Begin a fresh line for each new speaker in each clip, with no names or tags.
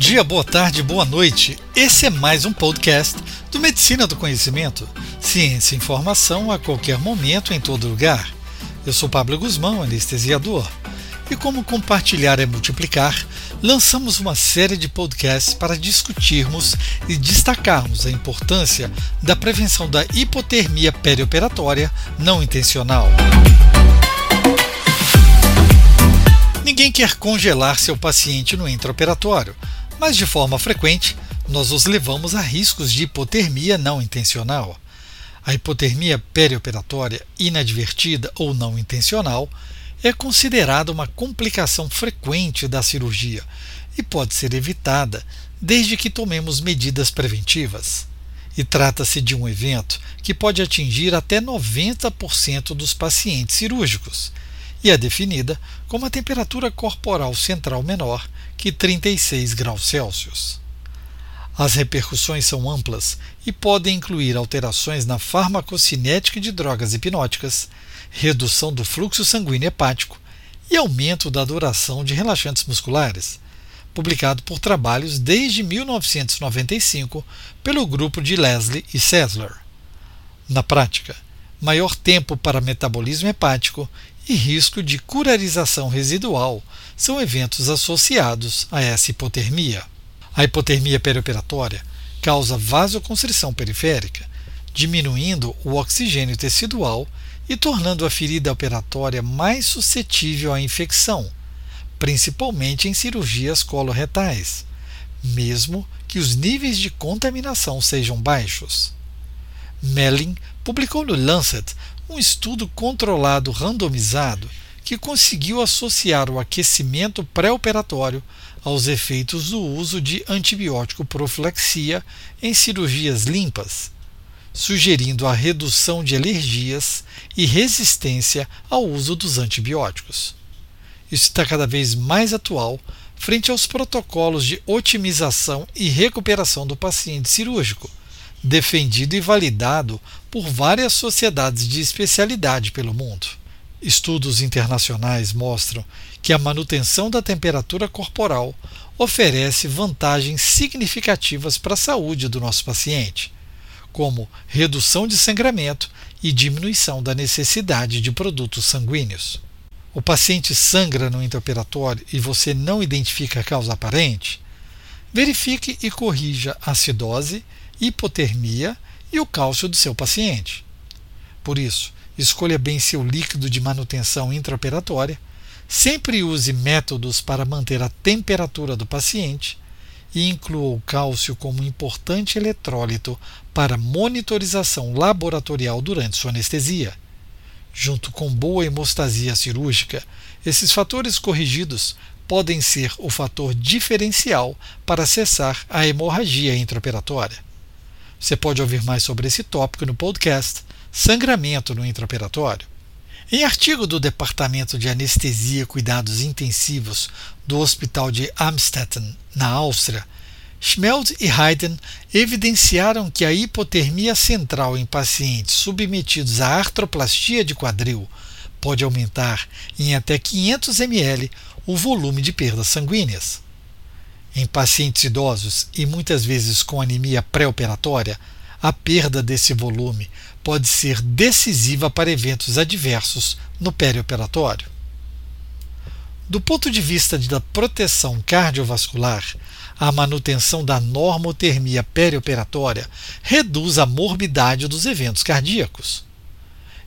dia, boa tarde, boa noite. Esse é mais um podcast do Medicina do Conhecimento. Ciência e informação a qualquer momento, em todo lugar. Eu sou Pablo Guzmão, anestesiador. E como compartilhar é multiplicar, lançamos uma série de podcasts para discutirmos e destacarmos a importância da prevenção da hipotermia perioperatória não intencional. Ninguém quer congelar seu paciente no intraoperatório, mas de forma frequente nós os levamos a riscos de hipotermia não intencional. A hipotermia perioperatória inadvertida ou não intencional é considerada uma complicação frequente da cirurgia e pode ser evitada desde que tomemos medidas preventivas. E trata-se de um evento que pode atingir até 90% dos pacientes cirúrgicos e é definida como a temperatura corporal central menor que 36 graus Celsius. As repercussões são amplas e podem incluir alterações na farmacocinética de drogas hipnóticas, redução do fluxo sanguíneo hepático e aumento da duração de relaxantes musculares, publicado por trabalhos desde 1995 pelo grupo de Leslie e Sessler. Na prática, maior tempo para metabolismo hepático e risco de curarização residual são eventos associados a essa hipotermia. A hipotermia perioperatória causa vasoconstrição periférica, diminuindo o oxigênio tecidual e tornando a ferida operatória mais suscetível à infecção, principalmente em cirurgias coloretais, mesmo que os níveis de contaminação sejam baixos. Mellin publicou no Lancet um estudo controlado randomizado que conseguiu associar o aquecimento pré-operatório aos efeitos do uso de antibiótico profilaxia em cirurgias limpas, sugerindo a redução de alergias e resistência ao uso dos antibióticos. Isso está cada vez mais atual frente aos protocolos de otimização e recuperação do paciente cirúrgico, defendido e validado por várias sociedades de especialidade pelo mundo. Estudos internacionais mostram que a manutenção da temperatura corporal oferece vantagens significativas para a saúde do nosso paciente, como redução de sangramento e diminuição da necessidade de produtos sanguíneos. O paciente sangra no intraoperatório e você não identifica a causa aparente? Verifique e corrija a acidose, hipotermia e o cálcio do seu paciente. Por isso, escolha bem seu líquido de manutenção intraoperatória, sempre use métodos para manter a temperatura do paciente e inclua o cálcio como importante eletrólito para monitorização laboratorial durante sua anestesia. Junto com boa hemostasia cirúrgica, esses fatores corrigidos podem ser o fator diferencial para cessar a hemorragia intraoperatória. Você pode ouvir mais sobre esse tópico no podcast Sangramento no Intraoperatório. Em artigo do Departamento de Anestesia e Cuidados Intensivos do Hospital de Amstetten, na Áustria, Schmeld e Hayden evidenciaram que a hipotermia central em pacientes submetidos à artroplastia de quadril pode aumentar em até 500 ml o volume de perdas sanguíneas. Em pacientes idosos e muitas vezes com anemia pré-operatória, a perda desse volume pode ser decisiva para eventos adversos no perioperatório. Do ponto de vista da proteção cardiovascular, a manutenção da normotermia perioperatória reduz a morbidade dos eventos cardíacos.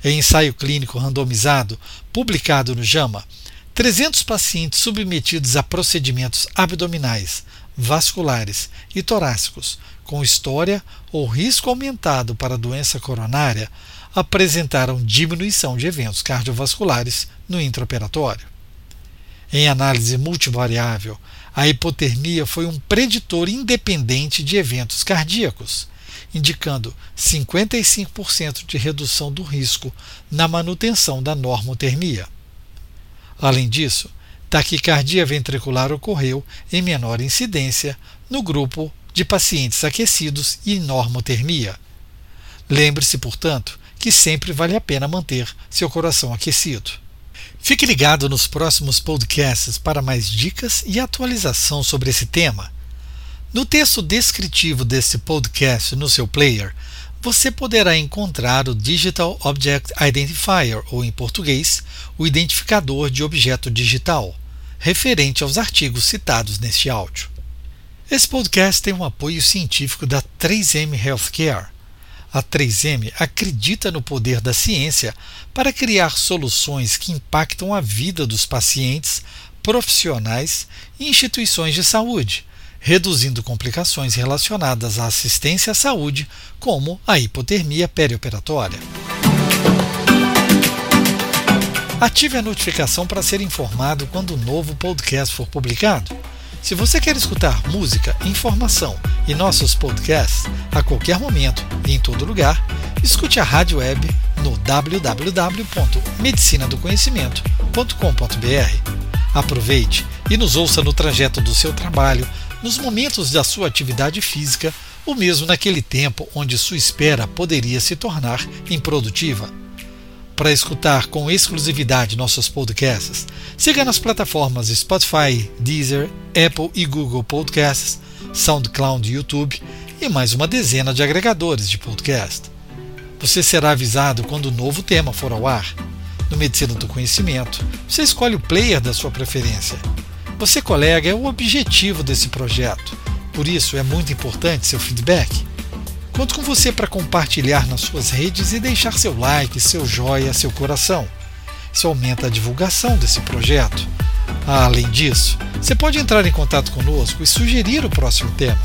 Em ensaio clínico randomizado publicado no JAMA, 300 pacientes submetidos a procedimentos abdominais, vasculares e torácicos com história ou risco aumentado para doença coronária apresentaram diminuição de eventos cardiovasculares no intraoperatório. Em análise multivariável, a hipotermia foi um preditor independente de eventos cardíacos, indicando 55% de redução do risco na manutenção da normotermia. Além disso, taquicardia ventricular ocorreu em menor incidência no grupo de pacientes aquecidos e normotermia. Lembre-se, portanto, que sempre vale a pena manter seu coração aquecido. Fique ligado nos próximos podcasts para mais dicas e atualização sobre esse tema. No texto descritivo desse podcast no seu player, você poderá encontrar o Digital Object Identifier, ou em português, o identificador de objeto digital, referente aos artigos citados neste áudio. Esse podcast tem um apoio científico da 3M Healthcare. A 3M acredita no poder da ciência para criar soluções que impactam a vida dos pacientes, profissionais e instituições de saúde reduzindo complicações relacionadas à assistência à saúde, como a hipotermia perioperatória. Ative a notificação para ser informado quando o novo podcast for publicado. Se você quer escutar música, informação e nossos podcasts a qualquer momento e em todo lugar, escute a rádio web no www.medicinadoconhecimento.com.br. Aproveite e nos ouça no trajeto do seu trabalho, nos momentos da sua atividade física ou mesmo naquele tempo onde sua espera poderia se tornar improdutiva. Para escutar com exclusividade nossos podcasts, siga nas plataformas Spotify, Deezer, Apple e Google Podcasts, SoundCloud e YouTube e mais uma dezena de agregadores de podcast. Você será avisado quando o novo tema for ao ar. No Medicina do Conhecimento, você escolhe o player da sua preferência você, colega, é o objetivo desse projeto. Por isso é muito importante seu feedback. Conto com você para compartilhar nas suas redes e deixar seu like, seu joia, seu coração. Isso aumenta a divulgação desse projeto. Além disso, você pode entrar em contato conosco e sugerir o próximo tema.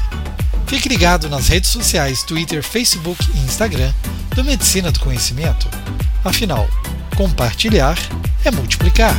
Fique ligado nas redes sociais Twitter, Facebook e Instagram do Medicina do Conhecimento. Afinal, compartilhar é multiplicar.